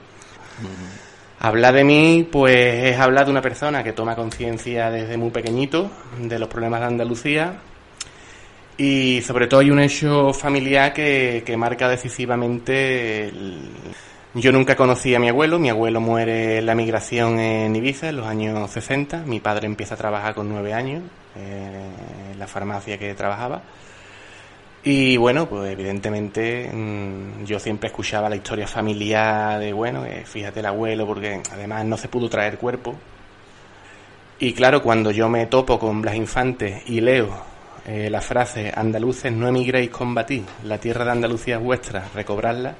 Hablar de mí, pues es hablar de una persona que toma conciencia desde muy pequeñito de los problemas de Andalucía y sobre todo hay un hecho familiar que, que marca decisivamente yo nunca conocí a mi abuelo, mi abuelo muere en la migración en Ibiza en los años 60, mi padre empieza a trabajar con nueve años eh, en la farmacia que trabajaba. Y bueno, pues evidentemente mm, yo siempre escuchaba la historia familiar de, bueno, eh, fíjate el abuelo, porque además no se pudo traer cuerpo. Y claro, cuando yo me topo con Blas Infantes y leo eh, la frase, andaluces no emigréis, combatí, la tierra de Andalucía es vuestra, recobradla,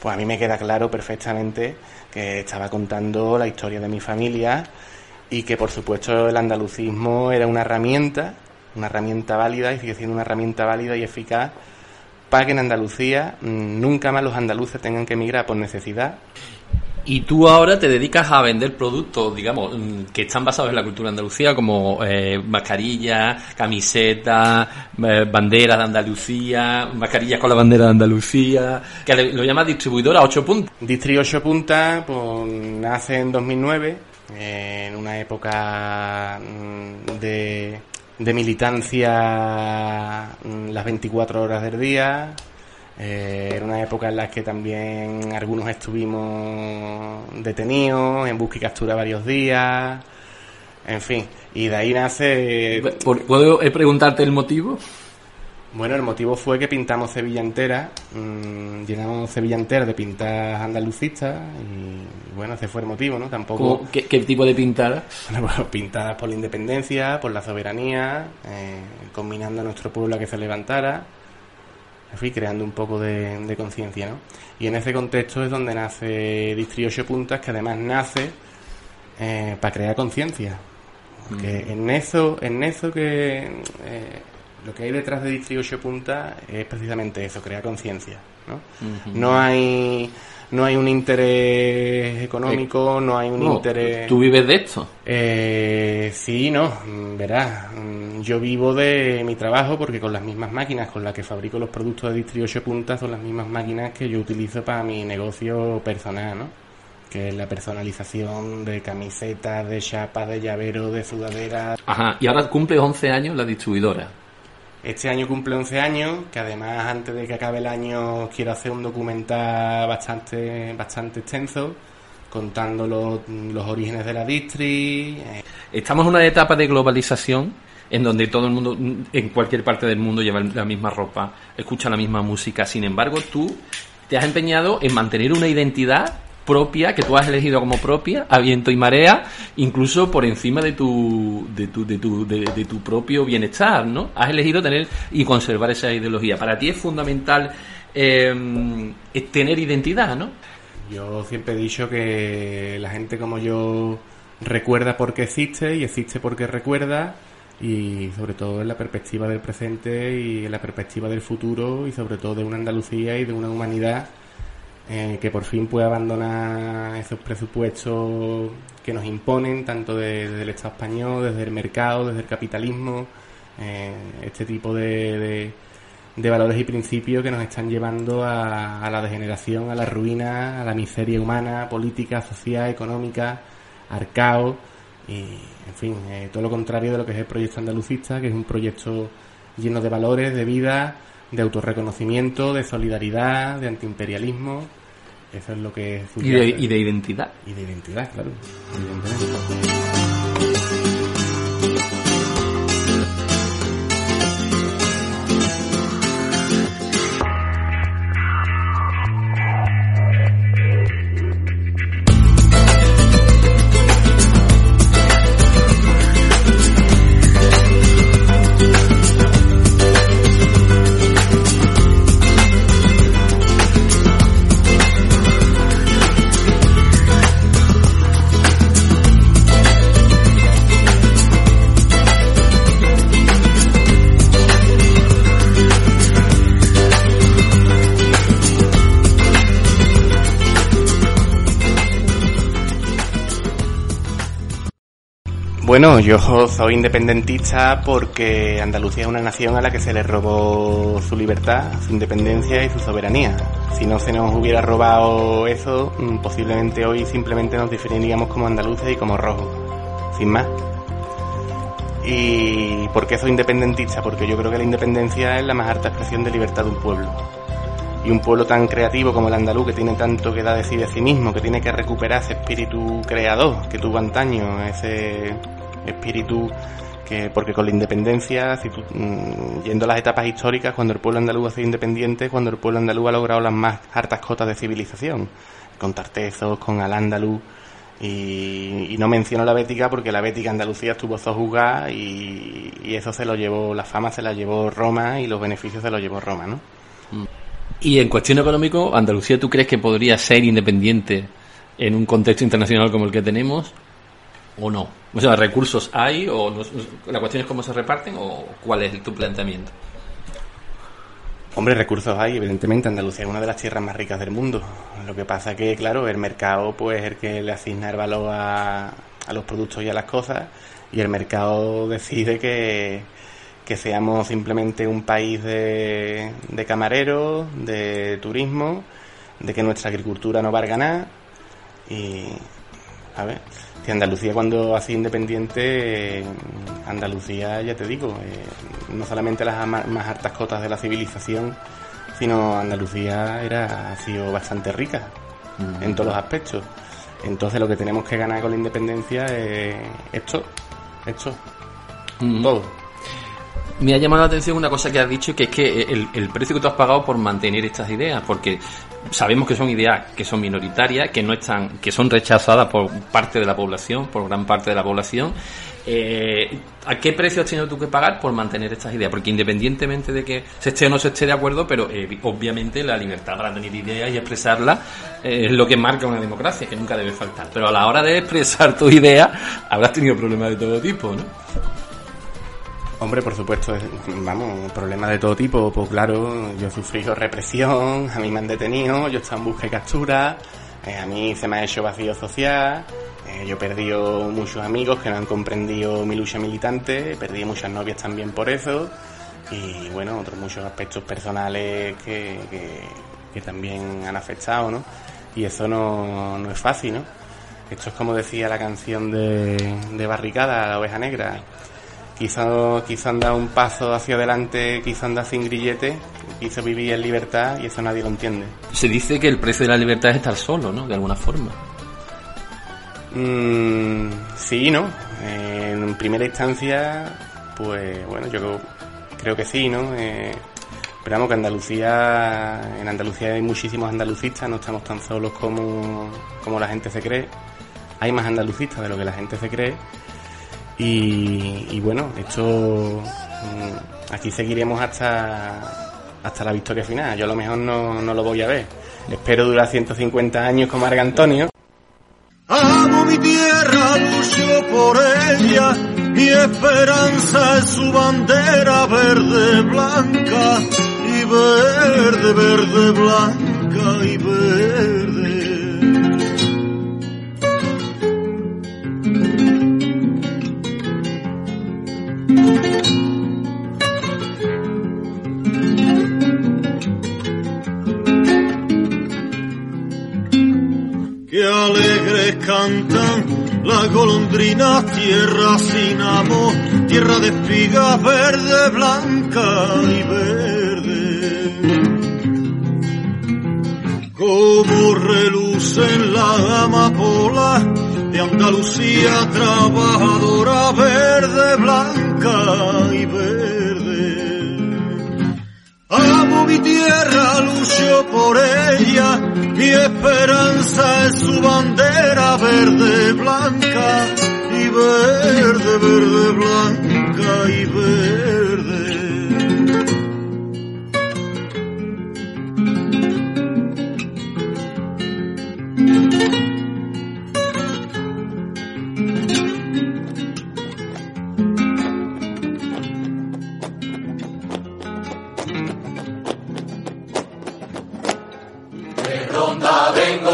pues a mí me queda claro perfectamente que estaba contando la historia de mi familia y que por supuesto el andalucismo era una herramienta, una herramienta válida y sigue siendo una herramienta válida y eficaz para que en Andalucía mm, nunca más los andaluces tengan que emigrar por necesidad y tú ahora te dedicas a vender productos, digamos, mm, que están basados en la cultura andalucía, como eh, mascarillas, camisetas, eh, banderas de Andalucía, mascarillas con la bandera de Andalucía, que lo llamas distribuidora 8 puntas. Distri 8 puntas, pues nace en 2009, eh, en una época mm, de, de militancia mm, las 24 horas del día, eh, era una época en la que también algunos estuvimos detenidos, en busca y captura varios días, en fin, y de ahí nace... ¿Puedo preguntarte el motivo? Bueno, el motivo fue que pintamos Sevilla entera, mmm, llenamos Sevilla entera de pintas andalucistas y bueno, ese fue el motivo, ¿no? Tampoco... ¿Qué, qué tipo de pintadas? Bueno, pintadas por la independencia, por la soberanía, eh, combinando a nuestro pueblo a que se levantara fui creando un poco de, conciencia, ¿no? Y en ese contexto es donde nace Distri 8 Puntas, que además nace eh, para crear conciencia. Que mm. en eso, en eso que eh, lo que hay detrás de Distri 8 Puntas es precisamente eso, crear conciencia, ¿no? No hay no hay un interés económico, no hay un interés... ¿Tú vives de esto? Eh, sí, no, verás, yo vivo de mi trabajo porque con las mismas máquinas con las que fabrico los productos de Distri 8 puntas son las mismas máquinas que yo utilizo para mi negocio personal, ¿no? Que es la personalización de camisetas, de chapas, de llaveros, de sudaderas. Ajá, y ahora cumple 11 años la distribuidora. Este año cumple 11 años, que además antes de que acabe el año quiero hacer un documental bastante, bastante extenso contando los, orígenes de la distri. Eh. Estamos en una etapa de globalización en donde todo el mundo, en cualquier parte del mundo, lleva la misma ropa, escucha la misma música. Sin embargo, tú te has empeñado en mantener una identidad propia que tú has elegido como propia a viento y marea incluso por encima de tu de tu de tu, de, tu propio bienestar no has elegido tener y conservar esa ideología. Para ti es fundamental eh, tener identidad no yo siempre he dicho que la gente como yo recuerda porque existe y existe porque recuerda y sobre todo en la perspectiva del presente y en la perspectiva del futuro y sobre todo de una Andalucía y de una humanidad eh, que por fin puede abandonar esos presupuestos que nos imponen, tanto desde el Estado español, desde el mercado, desde el capitalismo, eh, este tipo de, de, valores y principios que nos están llevando a, la degeneración, a la ruina, a la miseria humana, política, social, económica, al caos y, en fin, eh, todo lo contrario de lo que es el proyecto andalucista, que es un proyecto lleno de valores, de vida, de autorreconocimiento, de solidaridad, de antiimperialismo. Eso es lo que es. Y de, y de identidad. Y de identidad, claro. Bueno, yo soy independentista porque Andalucía es una nación a la que se le robó su libertad, su independencia y su soberanía. Si no se nos hubiera robado eso, mm, posiblemente hoy simplemente nos definiríamos como andaluces y como rojos, sin más. ¿Y por qué soy independentista? Porque yo creo que la independencia es la más alta expresión de libertad de un pueblo. Y un pueblo tan creativo como el andaluz, que tiene tanto que da decir de sí mismo, que tiene que recuperar ese espíritu creador que tuvo antaño, ese espíritu que, porque con la independencia, si tú, mm, yendo a las etapas históricas, cuando el pueblo andaluz ha sido independiente, cuando el pueblo andaluz ha logrado las más hartas cotas de civilización, con Tartezos, con Al-Ándalus, y, no menciono la Bética porque la Bética Andalucía estuvo sojuzgada y, y eso se lo llevó, la fama se la llevó Roma y los beneficios se los llevó Roma, ¿no? Y en cuestión económico, Andalucía, ¿tú crees que podría ser independiente en un contexto internacional como el que tenemos? ¿O no? O sea, ¿recursos hay? ¿O la cuestión es cómo se reparten? ¿O cuál es tu planteamiento? Hombre, recursos hay, evidentemente. Andalucía es una de las tierras más ricas del mundo. Lo que pasa que, claro, el mercado pues es el que le asigna el valor a, a los productos y a las cosas y el mercado decide que, que seamos simplemente un país de, de camareros, de turismo, de que nuestra agricultura no valga nada y, a ver, que Andalucía cuando ha sido independiente, Andalucía, ya te digo, eh, no solamente las más altas cotas de la civilización, sino Andalucía era, ha sido bastante rica en todos los aspectos. Entonces lo que tenemos que ganar con la independencia es esto, esto, todo. Me ha llamado la atención una cosa que has dicho, que es que el, precio que tú has pagado por mantener estas ideas, porque sabemos que son ideas que son minoritarias, que no están, que son rechazadas por parte de la población, por gran parte de la población. Eh, ¿A qué precio has tenido tú que pagar por mantener estas ideas? Porque independientemente de que se esté o no se esté de acuerdo, pero eh, obviamente la libertad para tener ideas y expresarlas eh, es lo que marca una democracia, que nunca debe faltar. Pero a la hora de expresar tu idea, habrás tenido problemas de todo tipo, ¿no? Hombre, por supuesto, vamos, problemas de todo tipo. Pues claro, yo he sufrido represión, a mí me han detenido, yo he estado en busca y captura, eh, a mí se me ha hecho vacío social, eh, yo he perdido muchos amigos que no han comprendido mi lucha militante, perdido muchas novias también por eso, y bueno, otros muchos aspectos personales que, que, también han afectado, ¿no? Y eso no, no es fácil, ¿no? Esto es como decía la canción de, de Barricada, La Oveja Negra Quizá, quizá anda un paso hacia adelante, quizá anda sin grillete, quiso vivir en libertad y eso nadie lo entiende. Se dice que el precio de la libertad es estar solo, ¿no? De alguna forma. Mm, sí, ¿no? en primera instancia, pues bueno, yo creo que sí, ¿no? Eh, pero vamos que Andalucía, en Andalucía hay muchísimos andalucistas, no estamos tan solos como, como la gente se cree. Hay más andalucistas de lo que la gente se cree y, bueno, esto mm, aquí seguiremos hasta, hasta la victoria final. Yo a lo mejor no, no lo voy a ver. Espero durar 150 años como Marc Antonio. Amo mi tierra, lucho por ella, mi esperanza es su bandera verde, blanca y verde, verde, blanca y verde. Cantan las golondrinas, tierra sin amor, tierra de espigas verde, blanca y verde. Como relucen la amapola de Andalucía, trabajadora verde, blanca y verde. Mi tierra, lucho por ella, mi esperanza es su bandera verde, blanca y verde, verde, blanca y verde.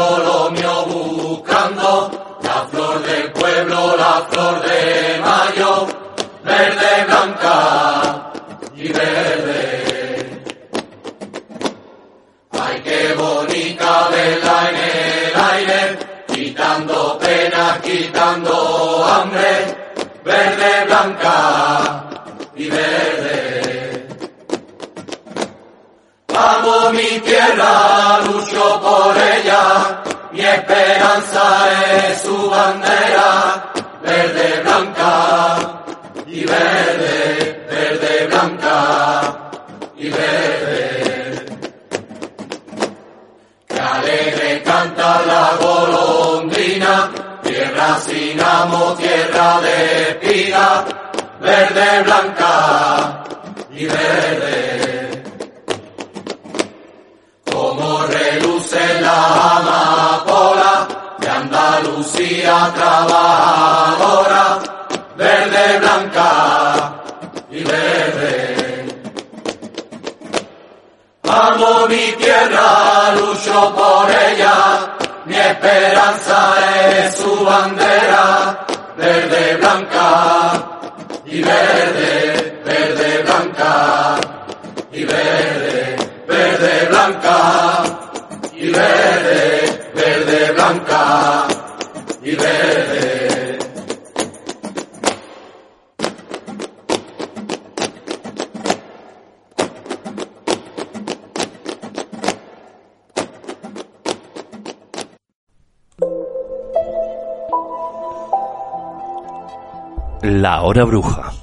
Vengo lo mío buscando, la flor del pueblo, la flor de mar. blanca y verde. Ay, qué bonita verla en el aire, quitando penas, quitando hambre, verde, blanca tierra, lucho por ella, mi esperanza es su bandera, verde, blanca y verde, verde, blanca y verde. Que alegre canta la golondrina, tierra sin amo, tierra de espiga, verde, blanca y verde. Reluce la amapola de Andalucía trabajadora, verde, blanca y verde. Amo mi tierra, lucho por ella, mi esperanza es su bandera, verde, blanca y verde, blanca y verde. La hora bruja.